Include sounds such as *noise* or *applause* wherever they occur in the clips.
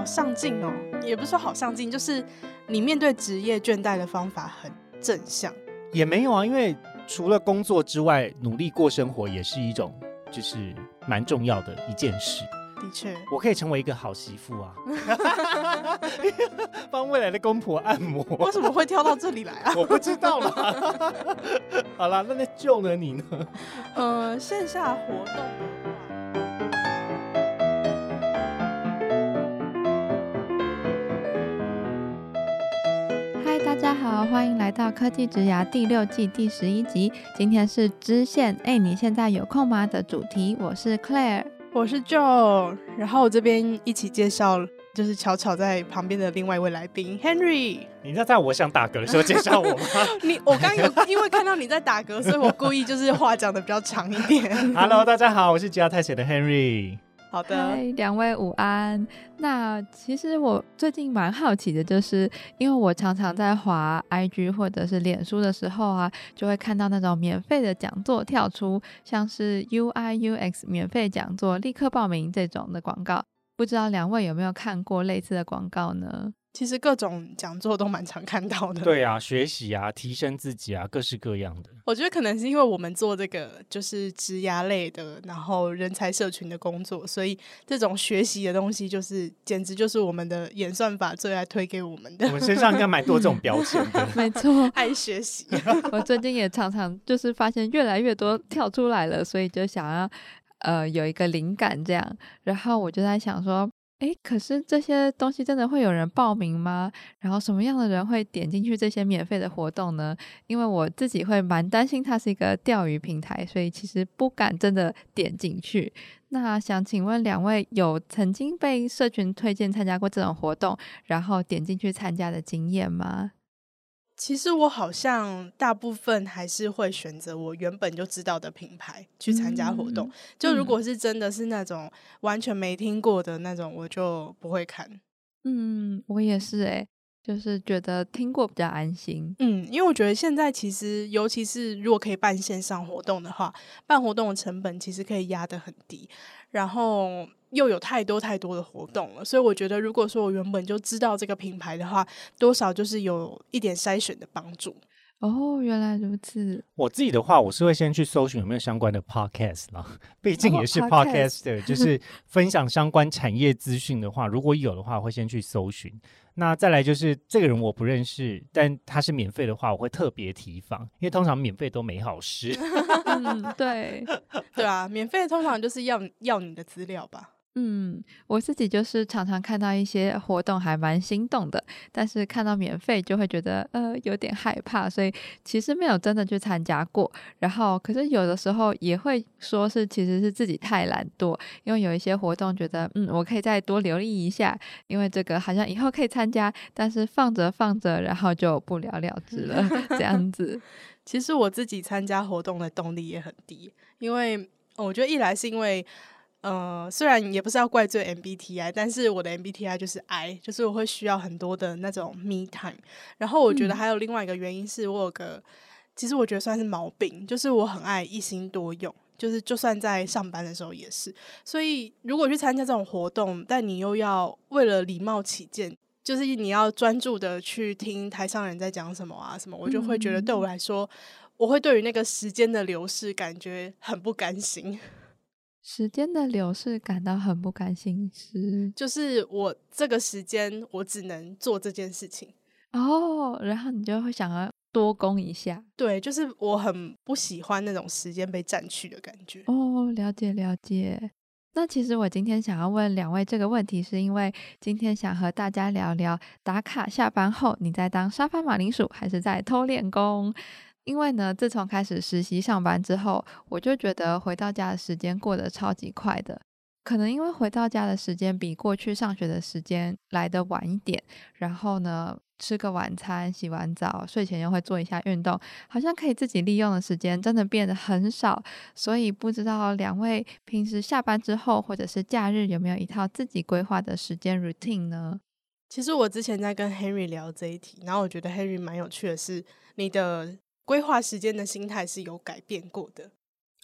好上进哦，也不是说好上进，就是你面对职业倦怠的方法很正向。也没有啊，因为除了工作之外，努力过生活也是一种，就是蛮重要的一件事。的确，我可以成为一个好媳妇啊，*laughs* 帮未来的公婆按摩。为什么会跳到这里来啊？*laughs* 我不知道啦。*laughs* 好啦，那那救了？你呢？呃，线下活动。好，欢迎来到科技职涯第六季第十一集。今天是支线，哎，你现在有空吗？的主题。我是 Claire，我是 Joe，然后我这边一起介绍，就是巧巧在旁边的另外一位来宾 Henry。你在在我想打嗝的时候介绍我吗？*laughs* 你我刚有因为看到你在打嗝，所以我故意就是话讲的比较长一点。*laughs* Hello，大家好，我是吉他太写的 Henry。好的，两位午安。那其实我最近蛮好奇的，就是因为我常常在滑 IG 或者是脸书的时候啊，就会看到那种免费的讲座跳出，像是 UI UX 免费讲座，立刻报名这种的广告。不知道两位有没有看过类似的广告呢？其实各种讲座都蛮常看到的。对啊，学习啊，提升自己啊，各式各样的。我觉得可能是因为我们做这个就是职涯类的，然后人才社群的工作，所以这种学习的东西就是简直就是我们的演算法最爱推给我们的。我们身上应该蛮多这种 *laughs* 标签的。*laughs* 没错，*laughs* 爱学习。我最近也常常就是发现越来越多跳出来了，所以就想要呃有一个灵感这样，然后我就在想说。哎，可是这些东西真的会有人报名吗？然后什么样的人会点进去这些免费的活动呢？因为我自己会蛮担心它是一个钓鱼平台，所以其实不敢真的点进去。那想请问两位，有曾经被社群推荐参加过这种活动，然后点进去参加的经验吗？其实我好像大部分还是会选择我原本就知道的品牌去参加活动。嗯、就如果是真的是那种完全没听过的那种，我就不会看。嗯，我也是诶、欸，就是觉得听过比较安心。嗯，因为我觉得现在其实，尤其是如果可以办线上活动的话，办活动的成本其实可以压得很低。然后。又有太多太多的活动了，所以我觉得，如果说我原本就知道这个品牌的话，多少就是有一点筛选的帮助。哦，原来如此。我自己的话，我是会先去搜寻有没有相关的 podcast 啦，毕竟也是 podcaster，哦，就是分享相关产业资讯的话，如果有的话，我会先去搜寻。那再来就是这个人我不认识，但他是免费的话，我会特别提防，因为通常免费都没好事。嗯，对，*laughs* 对啊，免费通常就是要要你的资料吧。嗯，我自己就是常常看到一些活动还蛮心动的，但是看到免费就会觉得呃有点害怕，所以其实没有真的去参加过。然后可是有的时候也会说是其实是自己太懒惰，因为有一些活动觉得嗯我可以再多留意一下，因为这个好像以后可以参加，但是放着放着然后就不了了之了这样 *laughs* 子。其实我自己参加活动的动力也很低，因为我觉得一来是因为。呃，虽然也不是要怪罪 MBTI，但是我的 MBTI 就是 I，就是我会需要很多的那种 me time。然后我觉得还有另外一个原因是我有个，嗯、其实我觉得算是毛病，就是我很爱一心多用，就是就算在上班的时候也是。所以如果去参加这种活动，但你又要为了礼貌起见，就是你要专注的去听台上人在讲什么啊什么，我就会觉得对我来说，嗯、我会对于那个时间的流逝感觉很不甘心。时间的流逝感到很不甘心，是就是我这个时间我只能做这件事情哦，然后你就会想要多攻一下，对，就是我很不喜欢那种时间被占去的感觉哦，了解了解。那其实我今天想要问两位这个问题，是因为今天想和大家聊聊打卡下班后，你在当沙发马铃薯还是在偷练功？因为呢，自从开始实习上班之后，我就觉得回到家的时间过得超级快的。可能因为回到家的时间比过去上学的时间来得晚一点，然后呢，吃个晚餐、洗完澡、睡前又会做一下运动，好像可以自己利用的时间真的变得很少。所以不知道两位平时下班之后或者是假日有没有一套自己规划的时间 routine 呢？其实我之前在跟 Henry 聊这一题，然后我觉得 Henry 蛮有趣的是你的。规划时间的心态是有改变过的，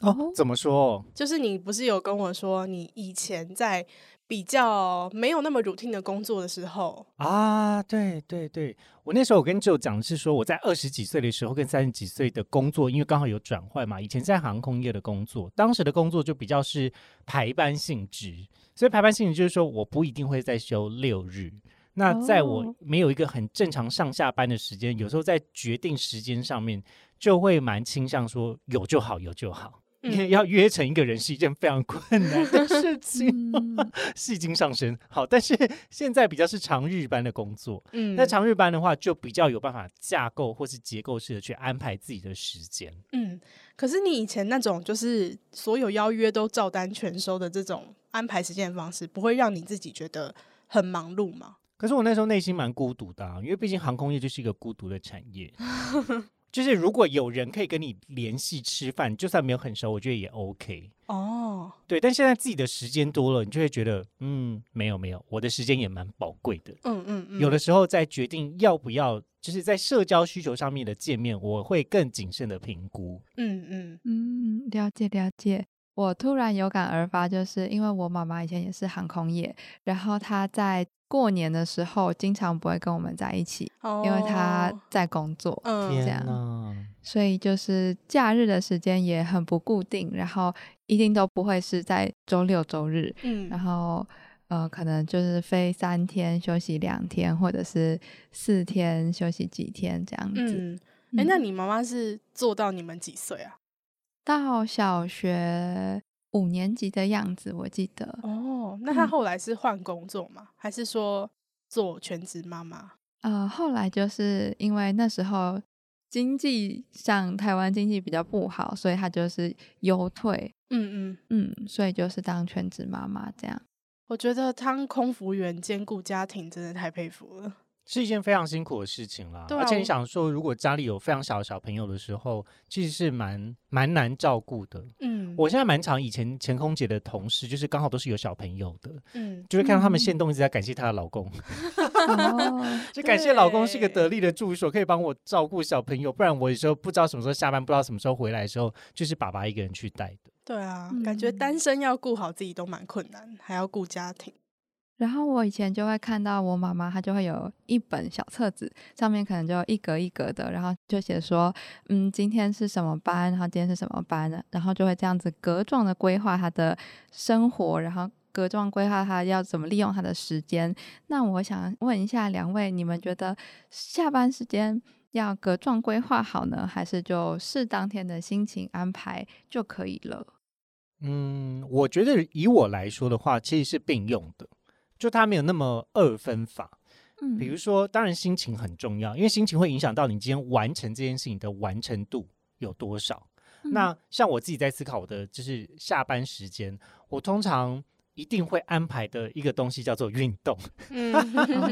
哦，怎么说？就是你不是有跟我说，你以前在比较没有那么 routine 的工作的时候啊？对对对，我那时候我跟 Joe 讲的是说，我在二十几岁的时候跟三十几岁的工作，因为刚好有转换嘛。以前在航空业的工作，当时的工作就比较是排班性质，所以排班性质就是说，我不一定会再休六日。那在我没有一个很正常上下班的时间，有时候在决定时间上面，就会蛮倾向说有就好，有就好。因为要约成一个人是一件非常困难的 *laughs* 事情，*laughs* 戏精上身。好，但是现在比较是长日班的工作，嗯，那长日班的话就比较有办法架构或是结构式的去安排自己的时间。嗯，可是你以前那种就是所有邀约都照单全收的这种安排时间的方式，不会让你自己觉得很忙碌吗？可是我那时候内心蛮孤独的啊，因为毕竟航空业就是一个孤独的产业。*laughs* 就是如果有人可以跟你联系吃饭，就算没有很熟，我觉得也 OK 哦。对，但现在自己的时间多了，你就会觉得，嗯，没有没有，我的时间也蛮宝贵的。嗯嗯嗯。有的时候在决定要不要，就是在社交需求上面的见面，我会更谨慎的评估。嗯嗯嗯，了解了解。我突然有感而发，就是因为我妈妈以前也是航空业，然后她在。过年的时候，经常不会跟我们在一起，哦、因为他在工作，嗯，这样，所以就是假日的时间也很不固定，然后一定都不会是在周六周日，嗯，然后呃，可能就是飞三天休息两天，或者是四天休息几天这样子。嗯，哎、欸，那你妈妈是做到你们几岁啊？到小学。五年级的样子，我记得。哦，那他后来是换工作吗？嗯、还是说做全职妈妈？呃，后来就是因为那时候经济上台湾经济比较不好，所以他就是优退。嗯嗯嗯，所以就是当全职妈妈这样。我觉得当空服员兼顾家庭，真的太佩服了。是一件非常辛苦的事情啦，啊、而且你想说，如果家里有非常小的小朋友的时候，其实是蛮蛮难照顾的。嗯，我现在蛮常以前前空姐的同事，就是刚好都是有小朋友的，嗯，就会看到他们现动一直在感谢她的老公，嗯、*laughs* 就感谢老公是个得力的助手，可以帮我照顾小朋友，不然我有时候不知道什么时候下班，不知道什么时候回来的时候，就是爸爸一个人去带的。对啊，嗯、感觉单身要顾好自己都蛮困难，还要顾家庭。然后我以前就会看到我妈妈，她就会有一本小册子，上面可能就一格一格的，然后就写说，嗯，今天是什么班，然后今天是什么班的，然后就会这样子格状的规划她的生活，然后格状规划她要怎么利用她的时间。那我想问一下两位，你们觉得下班时间要格状规划好呢，还是就视当天的心情安排就可以了？嗯，我觉得以我来说的话，其实是并用的。就它没有那么二分法，嗯，比如说，当然心情很重要，因为心情会影响到你今天完成这件事情的完成度有多少。嗯、那像我自己在思考我的就是下班时间，我通常一定会安排的一个东西叫做运动，*laughs* 嗯，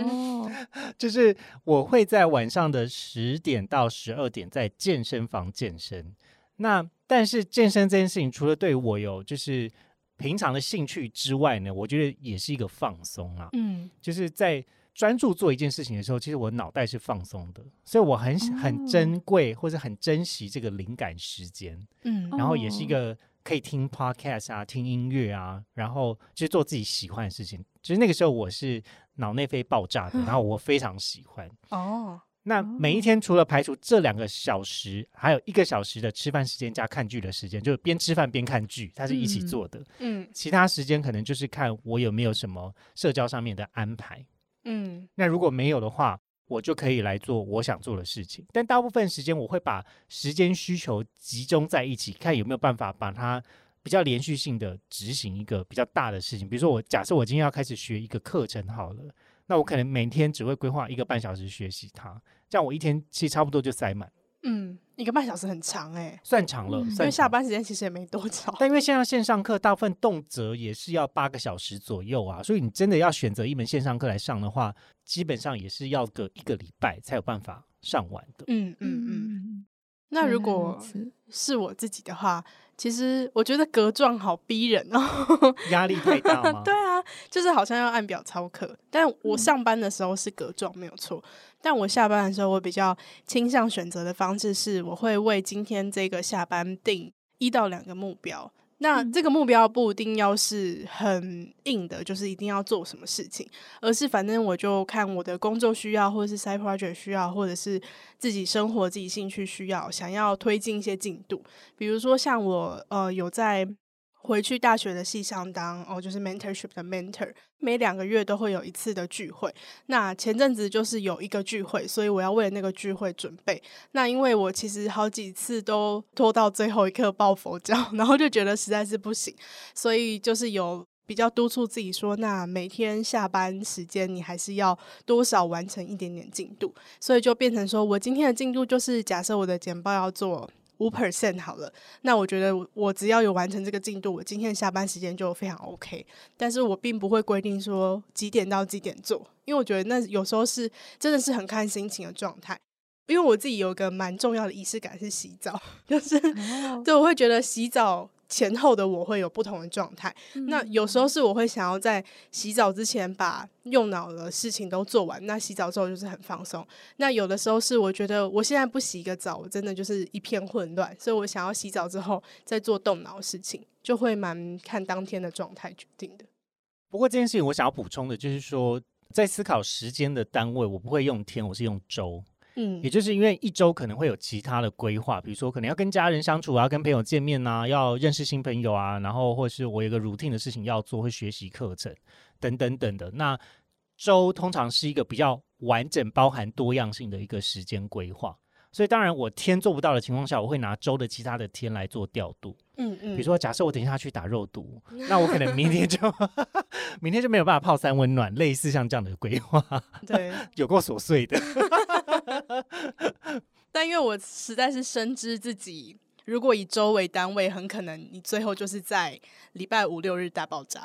*laughs* *laughs* 就是我会在晚上的十点到十二点在健身房健身。那但是健身这件事情，除了对我有就是。平常的兴趣之外呢，我觉得也是一个放松啊。嗯，就是在专注做一件事情的时候，其实我脑袋是放松的，所以我很很珍贵或者很珍惜这个灵感时间。嗯，然后也是一个可以听 podcast 啊、听音乐啊，然后就是做自己喜欢的事情。就是那个时候我是脑内啡爆炸的，*laughs* 然后我非常喜欢。哦。那每一天除了排除这两个小时，还有一个小时的吃饭时间加看剧的时间，就是边吃饭边看剧，它是一起做的。嗯，嗯，其他时间可能就是看我有没有什么社交上面的安排。嗯，那如果没有的话，我就可以来做我想做的事情。但大部分时间我会把时间需求集中在一起，看有没有办法把它比较连续性的执行一个比较大的事情。比如说，我假设我今天要开始学一个课程好了。那我可能每天只会规划一个半小时学习它，这样我一天其实差不多就塞满。嗯，一个半小时很长哎、欸，算长了，嗯、算长。因为下班时间其实也没多长。但因为现在线上课大部分动辄也是要八个小时左右啊，所以你真的要选择一门线上课来上的话，基本上也是要个一个礼拜才有办法上完的。嗯嗯嗯。那如果是我自己的话，其实我觉得格状好逼人哦，*laughs* 压力太大吗？*laughs* 对啊，就是好像要按表操课。但我上班的时候是格状没有错，但我下班的时候，我比较倾向选择的方式是，我会为今天这个下班定一到两个目标。那这个目标不一定要是很硬的，就是一定要做什么事情，而是反正我就看我的工作需要，或者是 side project 需要，或者是自己生活自己兴趣需要，想要推进一些进度。比如说像我呃有在。回去大学的系上当哦，就是 mentorship 的 mentor，每两个月都会有一次的聚会。那前阵子就是有一个聚会，所以我要为了那个聚会准备。那因为我其实好几次都拖到最后一刻抱佛脚，*laughs* 然后就觉得实在是不行，所以就是有比较督促自己说，那每天下班时间你还是要多少完成一点点进度。所以就变成说我今天的进度就是假设我的简报要做。五 percent 好了，那我觉得我只要有完成这个进度，我今天下班时间就非常 OK。但是我并不会规定说几点到几点做，因为我觉得那有时候是真的是很看心情的状态。因为我自己有一个蛮重要的仪式感是洗澡，*laughs* 就是对，我会觉得洗澡。前后的我会有不同的状态，嗯，那有时候是我会想要在洗澡之前把用脑的事情都做完，那洗澡之后就是很放松。那有的时候是我觉得我现在不洗一个澡，我真的就是一片混乱，所以我想要洗澡之后再做动脑事情，就会蛮看当天的状态决定的。不过这件事情我想要补充的就是说，在思考时间的单位，我不会用天，我是用周。嗯，也就是因为一周可能会有其他的规划，比如说可能要跟家人相处啊，跟朋友见面呐、啊，要认识新朋友啊，然后或是我有个 routine 的事情要做，会学习课程等等等的。那周通常是一个比较完整、包含多样性的一个时间规划。所以当然，我天做不到的情况下，我会拿周的其他的天来做调度。嗯嗯，比如说，假设我等一下去打肉毒，那我可能明天就 *laughs* 明天就没有办法泡三温暖，类似像这样的规划。对，*laughs* 有够琐碎的。*laughs* 但因为我实在是深知自己，如果以周为单位，很可能你最后就是在礼拜五六日大爆炸。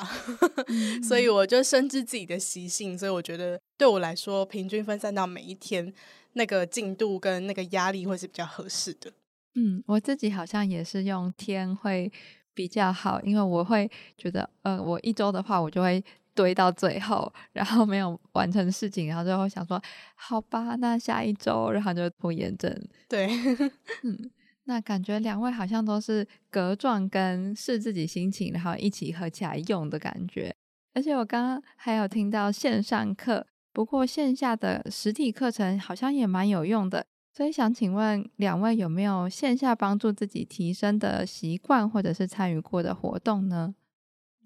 *laughs* 所以我就深知自己的习性，所以我觉得对我来说，平均分散到每一天。那个进度跟那个压力会是比较合适的。嗯，我自己好像也是用天会比较好，因为我会觉得，呃，我一周的话，我就会堆到最后，然后没有完成事情，然后最后想说，好吧，那下一周，然后就拖延症。对，*laughs* 嗯，那感觉两位好像都是格状跟是自己心情，然后一起合起来用的感觉。而且我刚刚还有听到线上课。不过线下的实体课程好像也蛮有用的，所以想请问两位有没有线下帮助自己提升的习惯，或者是参与过的活动呢？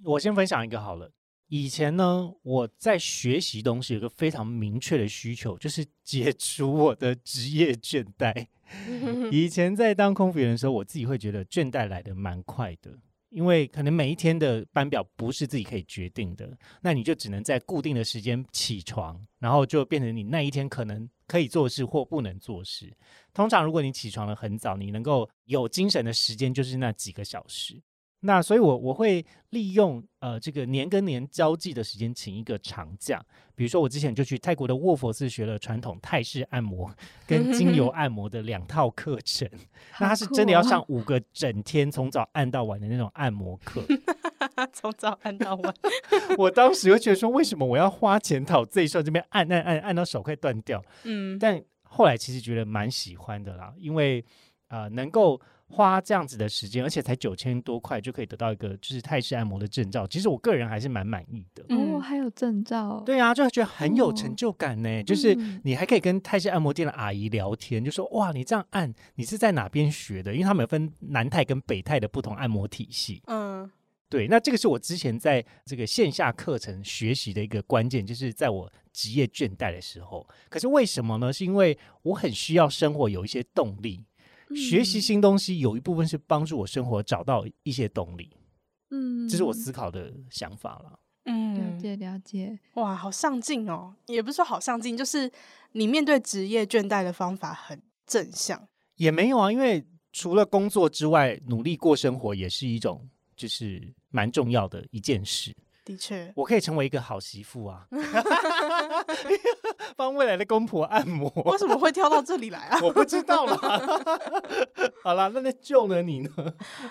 我先分享一个好了。以前呢，我在学习东西有个非常明确的需求，就是解除我的职业倦怠。*laughs* 以前在当空服员的时候，我自己会觉得倦怠来的蛮快的。因为可能每一天的班表不是自己可以决定的，那你就只能在固定的时间起床，然后就变成你那一天可能可以做事或不能做事。通常如果你起床的很早，你能够有精神的时间就是那几个小时。那所以我，我我会利用呃这个年跟年交际的时间，请一个长假。比如说，我之前就去泰国的卧佛寺学了传统泰式按摩跟精油按摩的两套课程。*laughs* 那他是真的要上五个整天，从早按到晚的那种按摩课。*laughs* 从早按到晚。*laughs* 我当时就觉得说，为什么我要花钱讨罪受？这边按按按按到手快断掉。嗯。但后来其实觉得蛮喜欢的啦，因为呃能够。花这样子的时间，而且才九千多块就可以得到一个就是泰式按摩的证照，其实我个人还是蛮满意的。哦，还有证照？对啊，就觉得很有成就感呢。哦、就是你还可以跟泰式按摩店的阿姨聊天，就说哇，你这样按，你是在哪边学的？因为他们有分南泰跟北泰的不同按摩体系。嗯，对，那这个是我之前在这个线下课程学习的一个关键，就是在我职业倦怠的时候。可是为什么呢？是因为我很需要生活有一些动力。学习新东西有一部分是帮助我生活找到一些动力，嗯，这是我思考的想法了。嗯，了解了解。哇，好上进哦！也不是说好上进，就是你面对职业倦怠的方法很正向。也没有啊，因为除了工作之外，努力过生活也是一种，就是蛮重要的一件事。的确，我可以成为一个好媳妇啊，*laughs* 帮未来的公婆按摩。为什么会跳到这里来啊？我不知道啦。*laughs* 好啦，那那救了？你呢？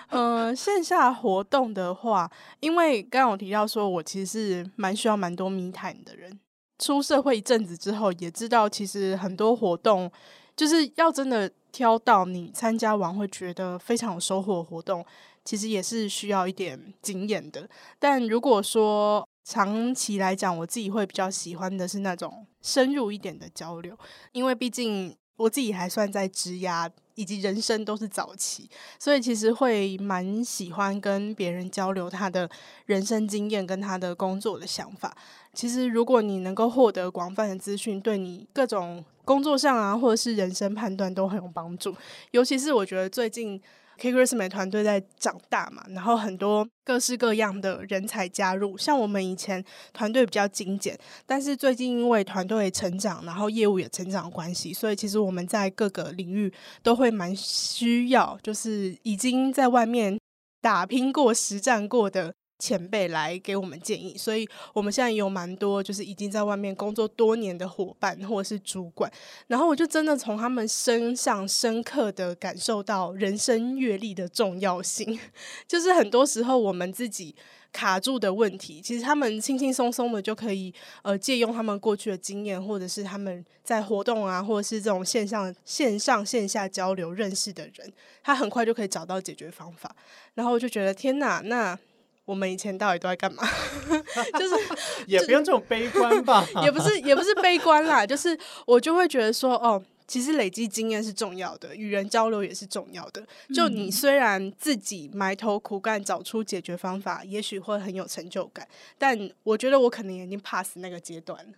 嗯、呃，线下活动的话，因为刚刚我提到说，我其实是蛮需要蛮多 me time 的人。出社会一阵子之后，也知道其实很多活动就是要真的挑到你参加完会觉得非常有收获的活动，其实也是需要一点经验的。但如果说长期来讲，我自己会比较喜欢的是那种深入一点的交流，因为毕竟我自己还算在职涯以及人生都是早期，所以其实会蛮喜欢跟别人交流他的人生经验跟他的工作的想法。其实如果你能够获得广泛的资讯，对你各种工作上啊，或者是人生判断都很有帮助。尤其是我觉得最近。Kris 美团队在长大嘛，然后很多各式各样的人才加入。像我们以前团队比较精简，但是最近因为团队成长，然后业务也成长关系，所以其实我们在各个领域都会蛮需要，就是已经在外面打拼过、实战过的。前辈来给我们建议，所以我们现在有蛮多就是已经在外面工作多年的伙伴或者是主管，然后我就真的从他们身上深刻的感受到人生阅历的重要性。*laughs* 就是很多时候我们自己卡住的问题，其实他们轻轻松松的就可以呃借用他们过去的经验，或者是他们在活动啊，或者是这种线上线上线下交流认识的人，他很快就可以找到解决方法。然后我就觉得天哪，那。我们以前到底都在干嘛？*laughs* 就是 *laughs* 也不用这种悲观吧，*laughs* 也不是也不是悲观啦，就是我就会觉得说，哦，其实累积经验是重要的，与人交流也是重要的。就你虽然自己埋头苦干找出解决方法，也许会很有成就感，但我觉得我可能已经 pass 那个阶段了。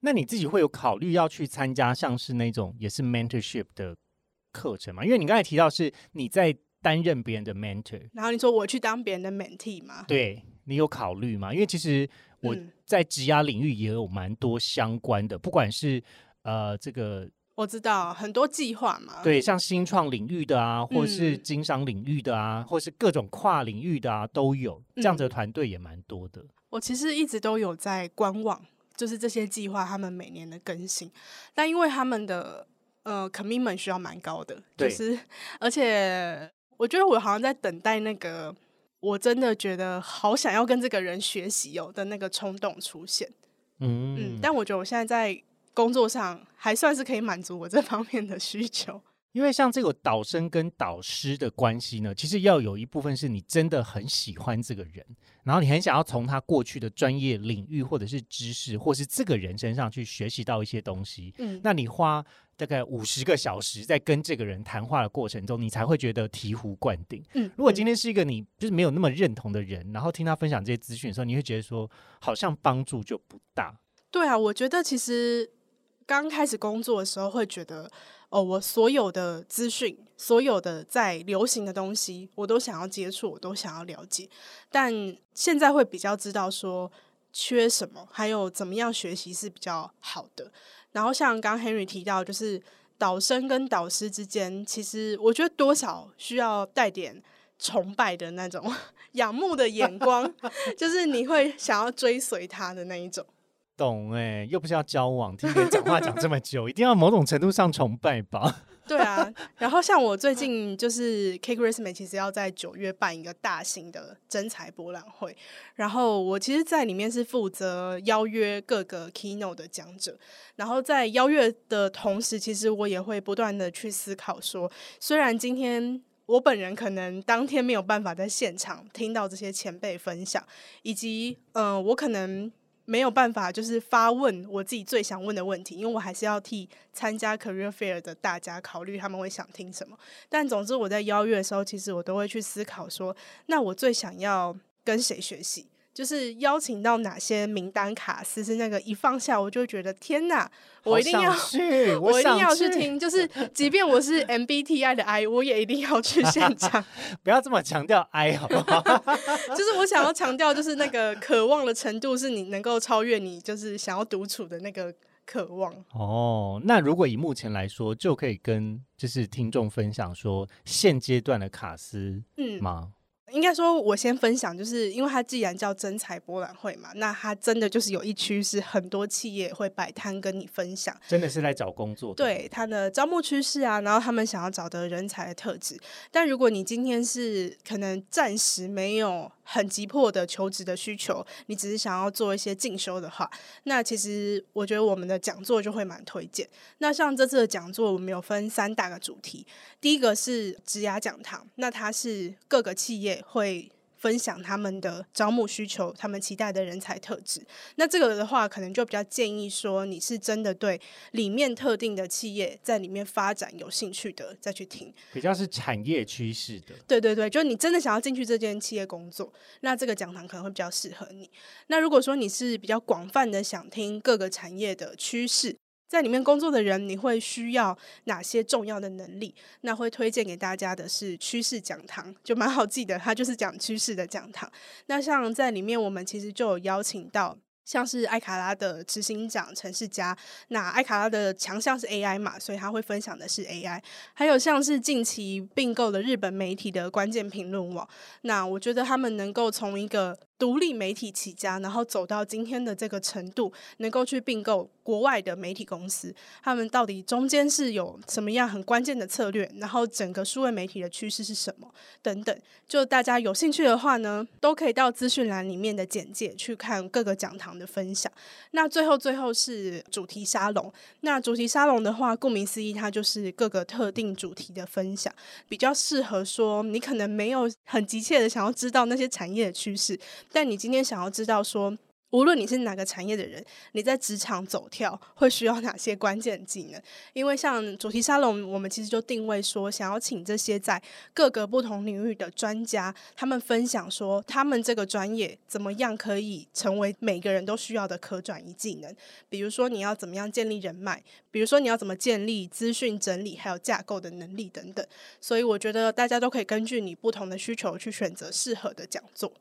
那你自己会有考虑要去参加像是那种也是 mentorship 的课程吗？因为你刚才提到是你在。担任别人的 mentor，然后你说我去当别人的 mentee 吗？对，你有考虑吗？因为其实我在职涯领域也有蛮多相关的，嗯、不管是呃这个，我知道很多计划嘛，对，像新创领域的啊，或是经商领域的啊，嗯、或是各种跨领域的啊，都有这样子的团队也蛮多的。我其实一直都有在观望，就是这些计划他们每年的更新，但因为他们的呃 commitment 需要蛮高的，就是而且。我觉得我好像在等待那个，我真的觉得好想要跟这个人学习哦的那个冲动出现。嗯嗯，但我觉得我现在在工作上还算是可以满足我这方面的需求。*laughs* 因为像这个导生跟导师的关系呢，其实要有一部分是你真的很喜欢这个人，然后你很想要从他过去的专业领域或者是知识，或是这个人身上去学习到一些东西。嗯，那你花大概五十个小时在跟这个人谈话的过程中，你才会觉得醍醐灌顶。嗯，如果今天是一个你就是没有那么认同的人，然后听他分享这些资讯的时候，你会觉得说好像帮助就不大。对啊，我觉得其实刚开始工作的时候会觉得。哦，我所有的资讯，所有的在流行的东西，我都想要接触，我都想要了解。但现在会比较知道说缺什么，还有怎么样学习是比较好的。然后像刚 Henry 提到，就是导生跟导师之间，其实我觉得多少需要带点崇拜的那种仰慕的眼光，*laughs* 就是你会想要追随他的那一种。懂哎，又不是要交往，天天讲话讲这么久，一定要某种程度上崇拜吧？对啊。然后像我最近就是 Kegris，其实要在九月办一个大型的真才博览会，然后我其实，在里面是负责邀约各个 Keynote 的讲者，然后在邀约的同时，其实我也会不断的去思考说，虽然今天我本人可能当天没有办法在现场听到这些前辈分享，以及嗯、我可能。没有办法，就是发问我自己最想问的问题，因为我还是要替参加 Career Fair 的大家考虑他们会想听什么。但总之，我在邀约的时候，其实我都会去思考说，那我最想要跟谁学习。就是邀请到哪些名单卡司，是那个一放下我就觉得天哪，我一定要去，我，一定要去听。就是即便我是 MBTI 的 I，我也一定要去现 *laughs* 场。不要这么强调 I 好不好？*laughs* 就是我想要强调，就是那个渴望的程度，是你能够超越你，就是想要独处的那个渴望。哦，那如果以目前来说，就可以跟就是听众分享说现阶段的卡司，嗯吗？应该说，我先分享，就是因为它既然叫真才博览会嘛，那它真的就是有一区是很多企业会摆摊跟你分享，真的是来找工作的。对，它的招募趋势啊，然后他们想要找的人才的特质。但如果你今天是可能暂时没有很急迫的求职的需求，你只是想要做一些进修的话，那其实我觉得我们的讲座就会蛮推荐。那像这次的讲座，我们有分三大个主题，第一个是职涯讲堂，那它是各个企业。会分享他们的招募需求，他们期待的人才特质。那这个的话，可能就比较建议说，你是真的对里面特定的企业在里面发展有兴趣的，再去听。比较是产业趋势的。对对对，就你真的想要进去这间企业工作，那这个讲堂可能会比较适合你。那如果说你是比较广泛的想听各个产业的趋势。在里面工作的人，你会需要哪些重要的能力？那会推荐给大家的是趋势讲堂，就蛮好记的，它就是讲趋势的讲堂。那像在里面，我们其实就有邀请到。像是艾卡拉的执行长陈世佳，那艾卡拉的强项是 AI 嘛，所以他会分享的是 AI。还有像是近期并购的日本媒体的关键评论网，那我觉得他们能够从一个独立媒体起家，然后走到今天的这个程度，能够去并购国外的媒体公司，他们到底中间是有什么样很关键的策略？然后整个数位媒体的趋势是什么？等等，就大家有兴趣的话呢，都可以到资讯栏里面的简介去看各个讲堂的分享，那最后最后是主题沙龙。那主题沙龙的话，顾名思义，它就是各个特定主题的分享，比较适合说你可能没有很急切的想要知道那些产业的趋势，但你今天想要知道说。无论你是哪个产业的人，你在职场走跳会需要哪些关键技能？因为像主题沙龙，我们其实就定位说，想要请这些在各个不同领域的专家，他们分享说，他们这个专业怎么样可以成为每个人都需要的可转移技能。比如说，你要怎么样建立人脉？比如说，你要怎么建立资讯整理还有架构的能力等等。所以，我觉得大家都可以根据你不同的需求去选择适合的讲座。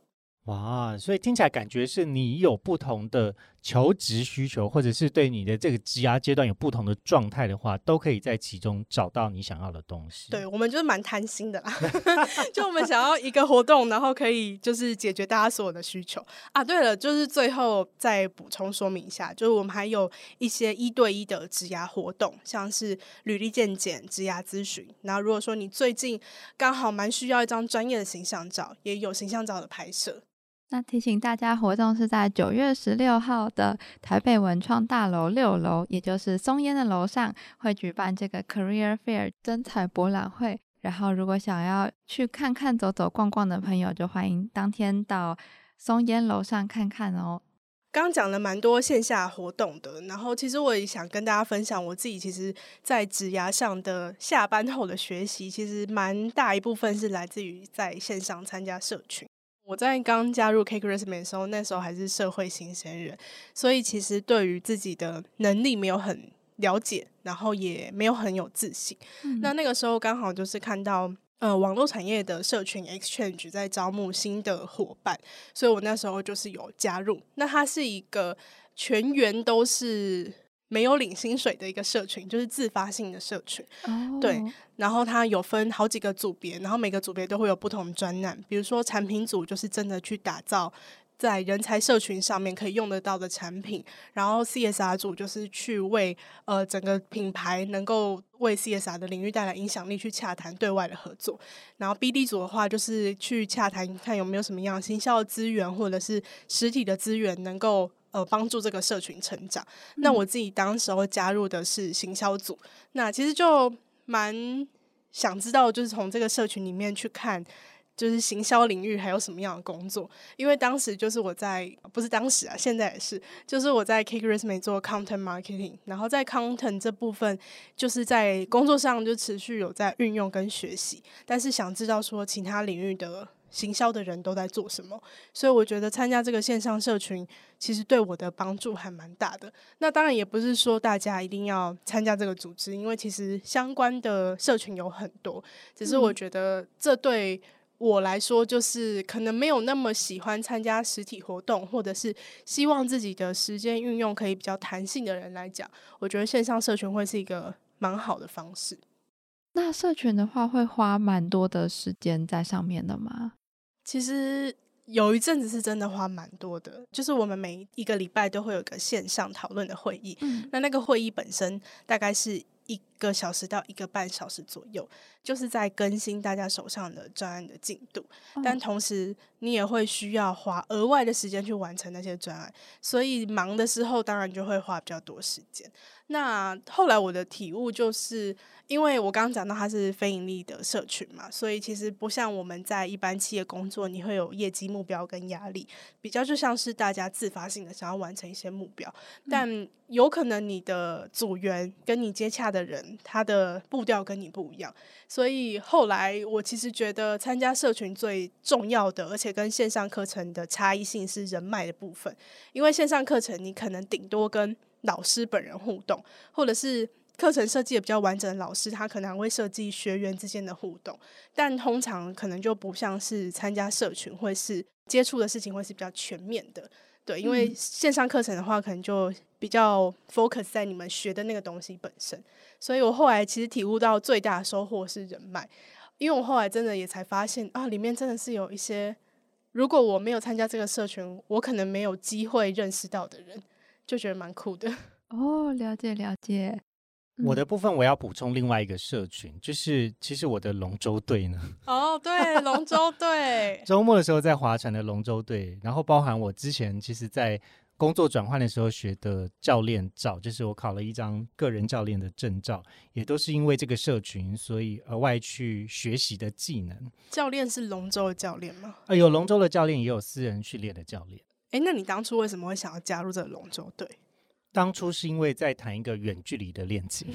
哇，所以听起来感觉是你有不同的求职需求，或者是对你的这个职涯阶段有不同的状态的话，都可以在其中找到你想要的东西。对，我们就是蛮贪心的啦，*laughs* 就我们想要一个活动，然后可以就是解决大家所有的需求啊。对了，就是最后再补充说明一下，就是我们还有一些一对一的职涯活动，像是履历健检、职涯咨询。那如果说你最近刚好蛮需要一张专业的形象照，也有形象照的拍摄。那提醒大家，活动是在九月十六号的台北文创大楼六楼，也就是松烟的楼上，会举办这个 Career Fair 征才博览会。然后，如果想要去看看、走走逛逛的朋友，就欢迎当天到松烟楼上看看哦。刚讲了蛮多线下活动的，然后其实我也想跟大家分享，我自己其实，在职涯上的下班后的学习，其实蛮大一部分是来自于在线上参加社群。我在刚加入 CakeResume 的时候，那时候还是社会新鲜人，所以其实对于自己的能力没有很了解，然后也没有很有自信。嗯、那那个时候刚好就是看到呃网络产业的社群 Exchange 在招募新的伙伴，所以我那时候就是有加入。那它是一个全员都是。没有领薪水的一个社群，就是自发性的社群，oh. 对。然后它有分好几个组别，然后每个组别都会有不同的专案。比如说产品组，就是真的去打造在人才社群上面可以用得到的产品。然后 CSR 组就是去为呃整个品牌能够为 CSR 的领域带来影响力去洽谈对外的合作。然后 BD 组的话，就是去洽谈看有没有什么样行销资源或者是实体的资源能够。呃，帮助这个社群成长。那我自己当时候加入的是行销组，那其实就蛮想知道，就是从这个社群里面去看，就是行销领域还有什么样的工作。因为当时就是我在，不是当时啊，现在也是，就是我在 CakeResume 做 Content Marketing，然后在 Content 这部分，就是在工作上就持续有在运用跟学习，但是想知道说其他领域的。行销的人都在做什么？所以我觉得参加这个线上社群，其实对我的帮助还蛮大的。那当然也不是说大家一定要参加这个组织，因为其实相关的社群有很多。只是我觉得这对我来说，就是可能没有那么喜欢参加实体活动，或者是希望自己的时间运用可以比较弹性的人来讲，我觉得线上社群会是一个蛮好的方式。那社群的话，会花蛮多的时间在上面的吗？其实有一阵子是真的花蛮多的，就是我们每一个礼拜都会有个线上讨论的会议，嗯，那那个会议本身大概是一个小时到一个半小时左右，就是在更新大家手上的专案的进度，嗯，但同时你也会需要花额外的时间去完成那些专案，所以忙的时候当然就会花比较多时间。那后来我的体悟就是，因为我刚刚讲到它是非盈利的社群嘛，所以其实不像我们在一般企业工作，你会有业绩目标跟压力，比较就像是大家自发性的想要完成一些目标，但有可能你的组员跟你接洽的人，他的步调跟你不一样，所以后来我其实觉得参加社群最重要的，而且跟线上课程的差异性是人脉的部分，因为线上课程你可能顶多跟老师本人互动，或者是课程设计的比较完整的老师，他可能会设计学员之间的互动，但通常可能就不像是参加社群，会是接触的事情会是比较全面的。对，因为线上课程的话，可能就比较 focus 在你们学的那个东西本身。所以我后来其实体悟到最大的收获是人脉，因为我后来真的也才发现啊，里面真的是有一些，如果我没有参加这个社群，我可能没有机会认识到的人。就觉得蛮酷的 *laughs* 哦，了解了解。嗯、我的部分我要补充另外一个社群，就是其实我的龙舟队呢。*laughs* 哦，对，龙舟队。*laughs* 周末的时候在划船的龙舟队，然后包含我之前其实，在工作转换的时候学的教练照，就是我考了一张个人教练的证照，也都是因为这个社群，所以额外去学习的技能。教练是龙舟的教练吗？啊，有龙舟的教练，也有私人训练的教练。哎，那你当初为什么会想要加入这个龙舟队？当初是因为在谈一个远距离的恋情，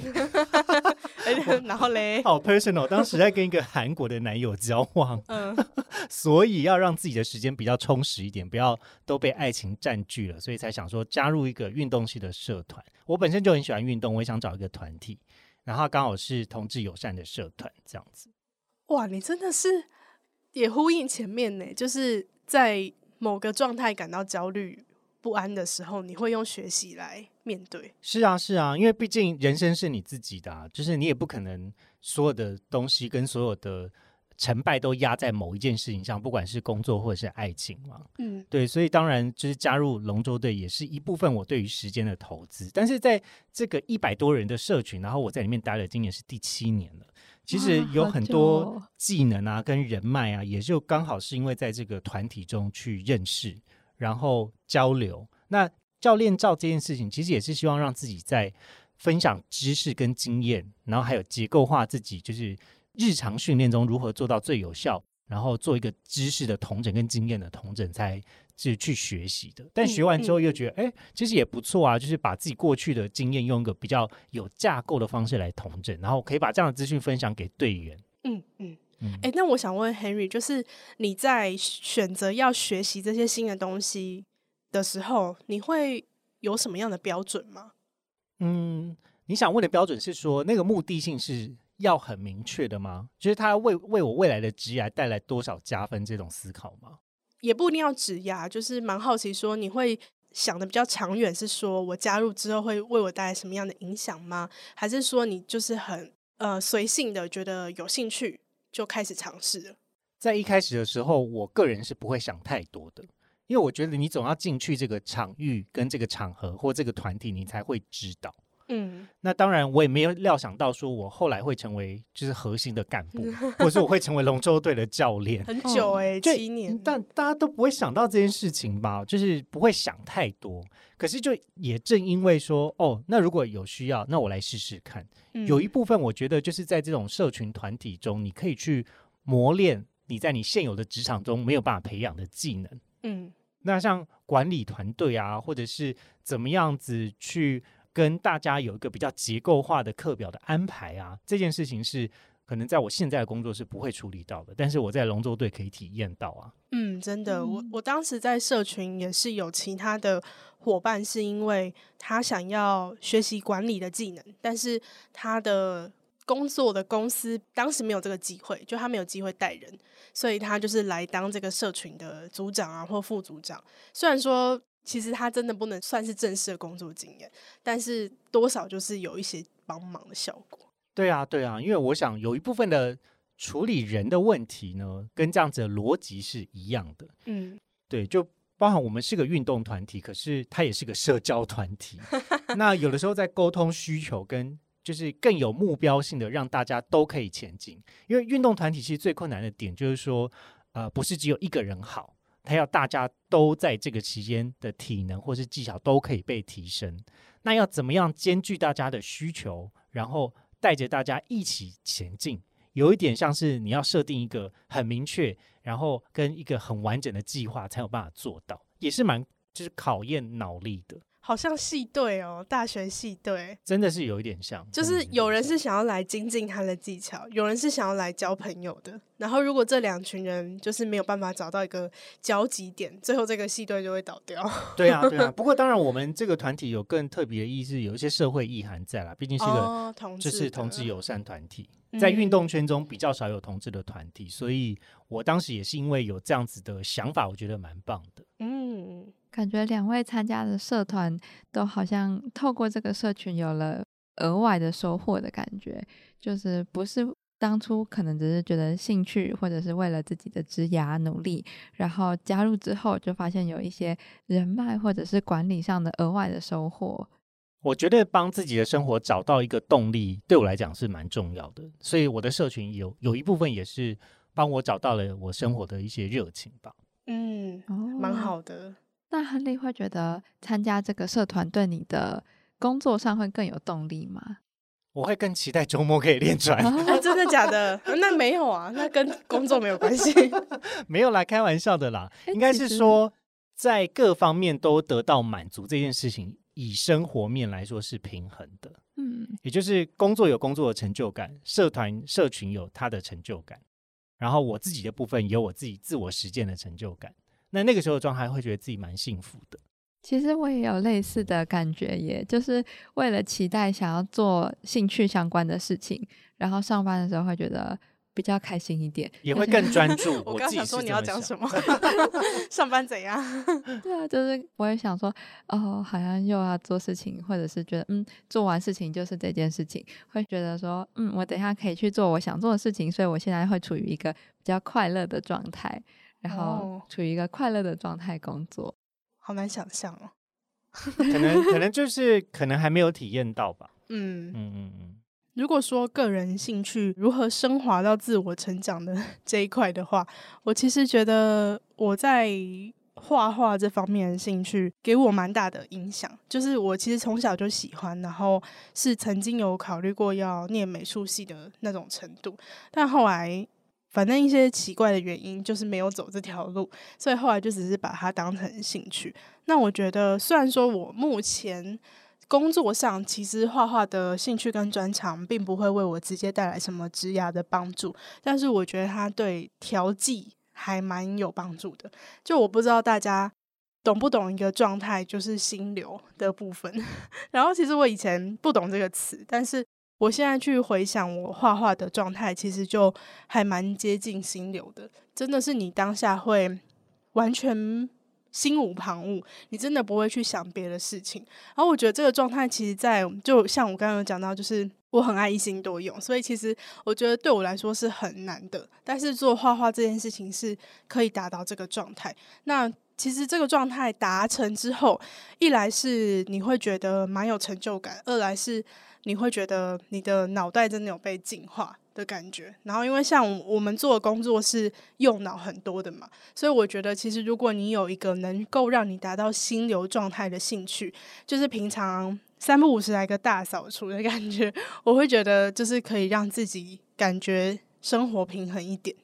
*laughs* 然后嘞，*laughs* 好 personal。当时在跟一个韩国的男友交往，嗯，*laughs* 所以要让自己的时间比较充实一点，不要都被爱情占据了，所以才想说加入一个运动系的社团。我本身就很喜欢运动，我也想找一个团体，然后刚好是同志友善的社团这样子。哇，你真的是也呼应前面呢，就是在。某个状态感到焦虑不安的时候，你会用学习来面对。是啊，是啊，因为毕竟人生是你自己的啊，就是你也不可能所有的东西跟所有的成败都压在某一件事情上，不管是工作或者是爱情嘛。嗯，对，所以当然就是加入龙舟队也是一部分我对于时间的投资。但是在这个一百多人的社群，然后我在里面待了今年是第七年了。其实有很多技能啊，跟人脉啊，也就刚好是因为在这个团体中去认识，然后交流。那教练照这件事情，其实也是希望让自己在分享知识跟经验，然后还有结构化自己，就是日常训练中如何做到最有效。然后做一个知识的统整跟经验的统整，才是去学习的。但学完之后又觉得，哎、嗯嗯，其实也不错啊，就是把自己过去的经验用一个比较有架构的方式来统整，然后可以把这样的资讯分享给队员。嗯嗯嗯。哎、欸，那我想问 Henry，就是你在选择要学习这些新的东西的时候，你会有什么样的标准吗？嗯，你想问的标准是说那个目的性是？要很明确的吗？就是他为为我未来的职业带来多少加分这种思考吗？也不一定要职业，就是蛮好奇说你会想的比较长远，是说我加入之后会为我带来什么样的影响吗？还是说你就是很呃随性的觉得有兴趣就开始尝试了？在一开始的时候，我个人是不会想太多的，因为我觉得你总要进去这个场域跟这个场合或这个团体，你才会知道。嗯，那当然，我也没有料想到，说我后来会成为就是核心的干部，*laughs* 或者说我会成为龙舟队的教练。很久哎、欸，七年，但大家都不会想到这件事情吧？就是不会想太多。可是就也正因为说，哦，那如果有需要，那我来试试看。嗯、有一部分我觉得就是在这种社群团体中，你可以去磨练你在你现有的职场中没有办法培养的技能。嗯，那像管理团队啊，或者是怎么样子去。跟大家有一个比较结构化的课表的安排啊，这件事情是可能在我现在的工作是不会处理到的，但是我在龙舟队可以体验到啊。嗯，真的，我我当时在社群也是有其他的伙伴，是因为他想要学习管理的技能，但是他的工作的公司当时没有这个机会，就他没有机会带人，所以他就是来当这个社群的组长啊或副组长。虽然说。其实他真的不能算是正式的工作经验，但是多少就是有一些帮忙的效果。对啊，对啊，因为我想有一部分的处理人的问题呢，跟这样子的逻辑是一样的。嗯，对，就包含我们是个运动团体，可是它也是个社交团体。*laughs* 那有的时候在沟通需求跟就是更有目标性的，让大家都可以前进。因为运动团体其实最困难的点就是说，呃，不是只有一个人好，他要大家都在这个期间的体能或是技巧都可以被提升。那要怎么样兼具大家的需求，然后带着大家一起前进？有一点像是你要设定一个很明确，然后跟一个很完整的计划，才有办法做到，也是蛮就是考验脑力的。好像系队哦，大学系队真的是有一点像，就是有人是想要来精进他的技巧，有人是想要来交朋友的。然后如果这两群人就是没有办法找到一个交集点，最后这个系队就会倒掉。对啊，*laughs* 对啊。不过当然，我们这个团体有更特别的意思，有一些社会意涵在啦。毕竟是一个、哦、就是同志友善团体，在运动圈中比较少有同志的团体，嗯、所以我当时也是因为有这样子的想法，我觉得蛮棒的。嗯。感觉两位参加的社团都好像透过这个社群有了额外的收获的感觉，就是不是当初可能只是觉得兴趣或者是为了自己的职涯努力，然后加入之后就发现有一些人脉或者是管理上的额外的收获。我觉得帮自己的生活找到一个动力，对我来讲是蛮重要的，所以我的社群有有一部分也是帮我找到了我生活的一些热情吧。嗯，蛮好的。那亨利会觉得参加这个社团对你的工作上会更有动力吗？*laughs* 我会更期待周末可以练船。哎，真的假的？那没有啊，那跟工作没有关系。*laughs* 没有啦，开玩笑的啦。应该是说，在各方面都得到满足这件事情，以生活面来说是平衡的。嗯，也就是工作有工作的成就感，社团社群有它的成就感，然后我自己的部分有我自己自我实践的成就感。那那个时候状态会觉得自己蛮幸福的。其实我也有类似的感觉，也就是为了期待想要做兴趣相关的事情，然后上班的时候会觉得比较开心一点，也会更 *laughs* 专注。*laughs* 我刚想说你要讲什么？*laughs* 上班怎样？对啊，就是我也想说，哦，好像又要做事情，或者是觉得嗯，做完事情就是这件事情，会觉得说嗯，我等一下可以去做我想做的事情，所以我现在会处于一个比较快乐的状态。然后处于一个快乐的状态工作，哦、好难想象哦。可能可能 *laughs* 就是可能还没有体验到吧。嗯嗯嗯嗯。如果说个人兴趣如何升华到自我成长的 *laughs* 这一块的话，我其实觉得我在画画这方面的兴趣给我蛮大的影响。就是我其实从小就喜欢，然后是曾经有考虑过要念美术系的那种程度，但后来。反正一些奇怪的原因，就是没有走这条路，所以后来就只是把它当成兴趣。那我觉得，虽然说我目前工作上其实画画的兴趣跟专长，并不会为我直接带来什么职涯的帮助，但是我觉得它对调剂还蛮有帮助的。就我不知道大家懂不懂一个状态，就是心流的部分。*laughs* 然后其实我以前不懂这个词，但是。我现在去回想我画画的状态，其实就还蛮接近心流的。真的是你当下会完全心无旁骛，你真的不会去想别的事情。然后我觉得这个状态，其实，在就像我刚刚有讲到，就是我很爱一心多用，所以其实我觉得对我来说是很难的。但是做画画这件事情是可以达到这个状态。那其实这个状态达成之后，一来是你会觉得蛮有成就感，二来是。你会觉得你的脑袋真的有被净化的感觉，然后因为像我们做的工作是用脑很多的嘛，所以我觉得其实如果你有一个能够让你达到心流状态的兴趣，就是平常三不五时来个大扫除的感觉，*laughs* 我会觉得就是可以让自己感觉生活平衡一点。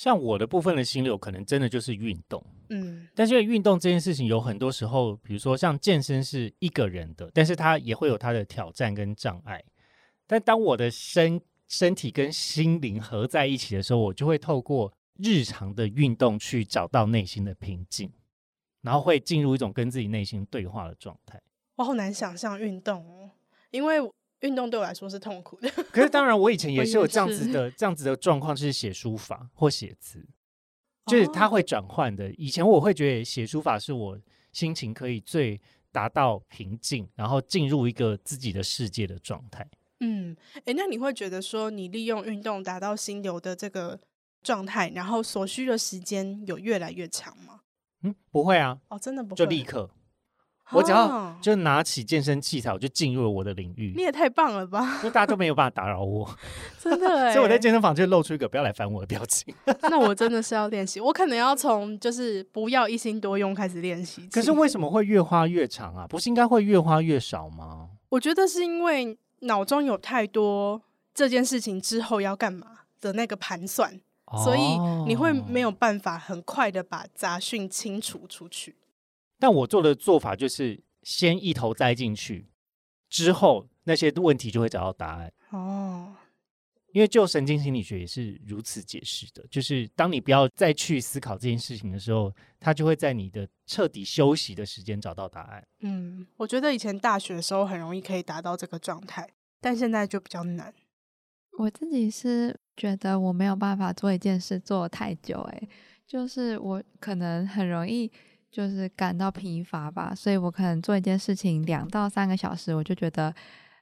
像我的部分的心流，可能真的就是运动。嗯，但是运动这件事情有很多时候，比如说像健身是一个人的，但是它也会有它的挑战跟障碍。但当我的身身体跟心灵合在一起的时候，我就会透过日常的运动去找到内心的平静，然后会进入一种跟自己内心对话的状态。我好难想象运动哦，因为运动对我来说是痛苦的。*laughs* 可是当然，我以前也是有这样子的这样子的状况，是写书法或写字。就是它会转换的。以前我会觉得写书法是我心情可以最达到平静，然后进入一个自己的世界的状态。嗯，诶，那你会觉得说，你利用运动达到心流的这个状态，然后所需的时间有越来越长吗？嗯，不会啊。哦，真的不会，就立刻。我只要就拿起健身器材，我就进入了我的领域。你也太棒了吧！就大家都没有办法打扰我，*laughs* 真的。所以我在健身房就露出一个不要来烦我的表情。*laughs* 那我真的是要练习，我可能要从就是不要一心多用开始练习。可是为什么会越花越长啊？不是应该会越花越少吗？我觉得是因为脑中有太多这件事情之后要干嘛的那个盘算，哦，所以你会没有办法很快的把杂讯清除出去。但我做的做法就是先一头栽进去，之后那些问题就会找到答案。哦，因为就神经心理学也是如此解释的，就是当你不要再去思考这件事情的时候，它就会在你的彻底休息的时间找到答案。嗯，我觉得以前大学的时候很容易可以达到这个状态，但现在就比较难。我自己是觉得我没有办法做一件事做太久，诶，就是我可能很容易。就是感到疲乏吧，所以我可能做一件事情两到三个小时，我就觉得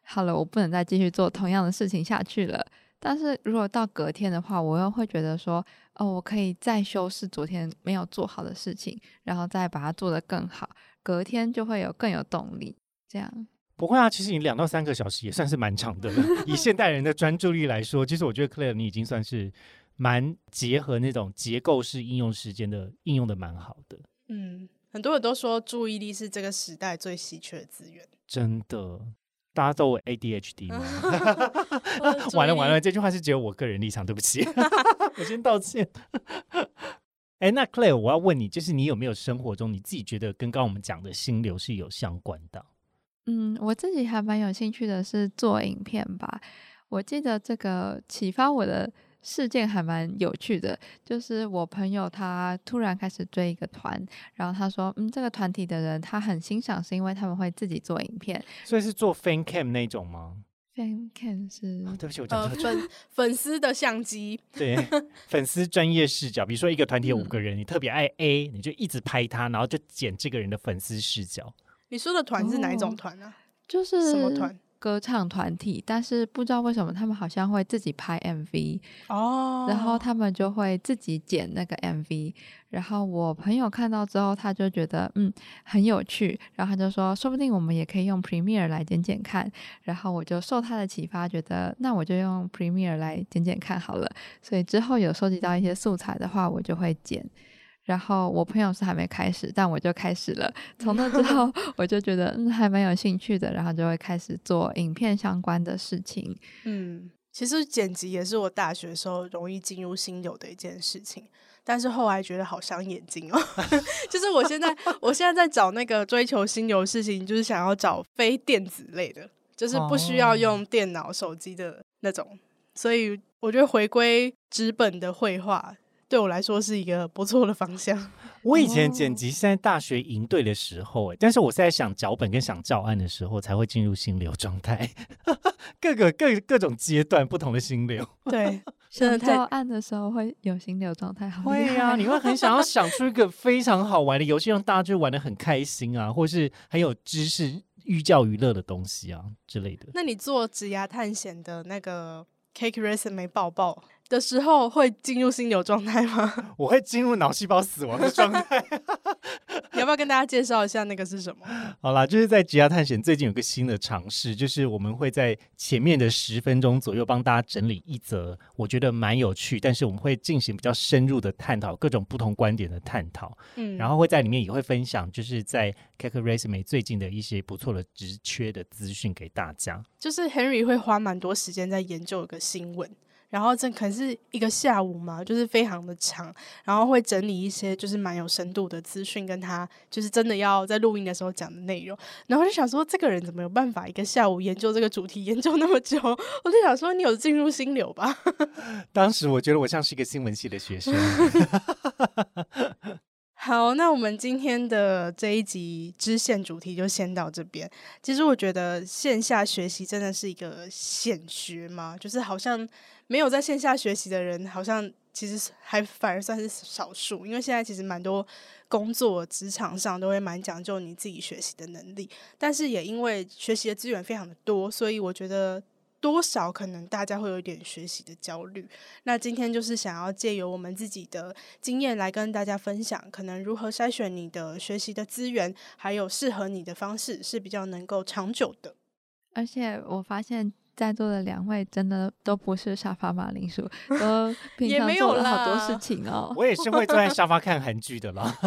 好了，我不能再继续做同样的事情下去了。但是如果到隔天的话，我又会觉得说，哦，我可以再修饰昨天没有做好的事情，然后再把它做得更好，隔天就会有更有动力。这样不会啊，其实你两到三个小时也算是蛮长的了。以现代人的专注力来说，其实我觉得 clan 你已经算是蛮结合那种结构式应用时间的应用的蛮好的。嗯，很多人都说注意力是这个时代最稀缺的资源。真的，大家都有 ADHD 吗？*laughs* *laughs* 完了完了，这句话是只有我个人立场，对不起，*laughs* 我先道歉。哎，那 Claire，我要问你，就是你有没有生活中你自己觉得跟刚刚我们讲的心流是有相关的？嗯，我自己还蛮有兴趣的是做影片吧。我记得这个启发我的。事件还蛮有趣的，就是我朋友他突然开始追一个团，然后他说，嗯，这个团体的人他很欣赏，是因为他们会自己做影片，所以是做 fan cam 那种吗？fan cam 是，哦、对不起，我讲错、呃、粉 *laughs* 粉丝的相机，对，粉丝专业视角，比如说一个团体有五个人，嗯、你特别爱 A，你就一直拍他，然后就剪这个人的粉丝视角。你说的团是哪一种团呢、啊哦？就是什么团？歌唱团体，但是不知道为什么他们好像会自己拍 MV 哦，然后他们就会自己剪那个 MV，然后我朋友看到之后，他就觉得嗯很有趣，然后他就说，说不定我们也可以用 Premiere 来剪剪看，然后我就受他的启发，觉得那我就用 Premiere 来剪剪看好了，所以之后有收集到一些素材的话，我就会剪。然后我朋友是还没开始，但我就开始了。从那之 *laughs* 后，我就觉得嗯还蛮有兴趣的，然后就会开始做影片相关的事情。嗯，其实剪辑也是我大学的时候容易进入心流的一件事情，但是后来觉得好伤眼睛哦。*laughs* 就是我现在，我现在在找那个追求心流的事情，就是想要找非电子类的，就是不需要用电脑、手机的那种。所以我觉得回归纸本的绘画。对我来说是一个不错的方向。我以前剪辑是在大学营队的时候，但是我是在想脚本跟想教案的时候才会进入心流状态。*laughs* 各个各各种阶段不同的心流。对，*laughs* 想教案的时候会有心流状态。会呀、啊，你会很想要想出一个非常好玩的游戏，让大家就玩的很开心啊，或是很有知识、寓教于乐的东西啊之类的。那你做职涯探险的那个 Cake Resume 报报的时候会进入心流状态吗？*laughs* 我会进入脑细胞死亡的状态。*laughs* 你要不要跟大家介绍一下那个是什么？*laughs* 好啦，就是在职涯探险最近有个新的尝试，就是我们会在前面的十分钟左右帮大家整理一则我觉得蛮有趣，但是我们会进行比较深入的探讨，各种不同观点的探讨。嗯，然后会在里面也会分享，就是在 Cake Resume 最近的一些不错的职缺的资讯给大家。就是 Henry 会花蛮多时间在研究一个新闻。然后这可能是一个下午嘛，就是非常的长，然后会整理一些就是蛮有深度的资讯，跟他就是真的要在录音的时候讲的内容。然后就想说，这个人怎么有办法一个下午研究这个主题研究那么久？我就想说，你有进入心流吧？*laughs* 当时我觉得我像是一个新闻系的学生。*laughs* 好，那我们今天的这一集支线主题就先到这边。其实我觉得线下学习真的是一个显学嘛，就是好像没有在线下学习的人，好像其实还反而算是少数。因为现在其实蛮多工作职场上都会蛮讲究你自己学习的能力，但是也因为学习的资源非常的多，所以我觉得多少可能大家会有一点学习的焦虑。那今天就是想要借由我们自己的经验来跟大家分享，可能如何筛选你的学习的资源，还有适合你的方式是比较能够长久的。而且我发现。在座的两位真的都不是沙发马铃薯，*laughs* 都平常做了好多事情哦。我也是会坐在沙发看韩剧的啦。*laughs*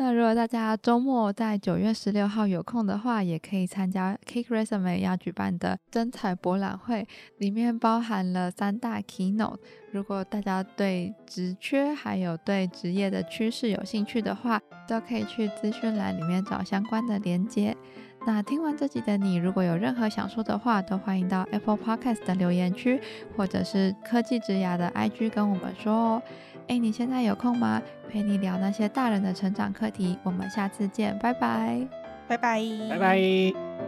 那如果大家周末在九月十六号有空的话，也可以参加 Cake Resume 要举办的真彩博览会，里面包含了三大 keynote。如果大家对职缺还有对职业的趋势有兴趣的话，都可以去资讯栏里面找相关的连接。那听完这集的你，如果有任何想说的话，都欢迎到 Apple Podcast 的留言区，或者是科技之牙的 IG 跟我们说哦。哎，你现在有空吗？陪你聊那些大人的成长课题。我们下次见，拜拜，拜拜，拜拜。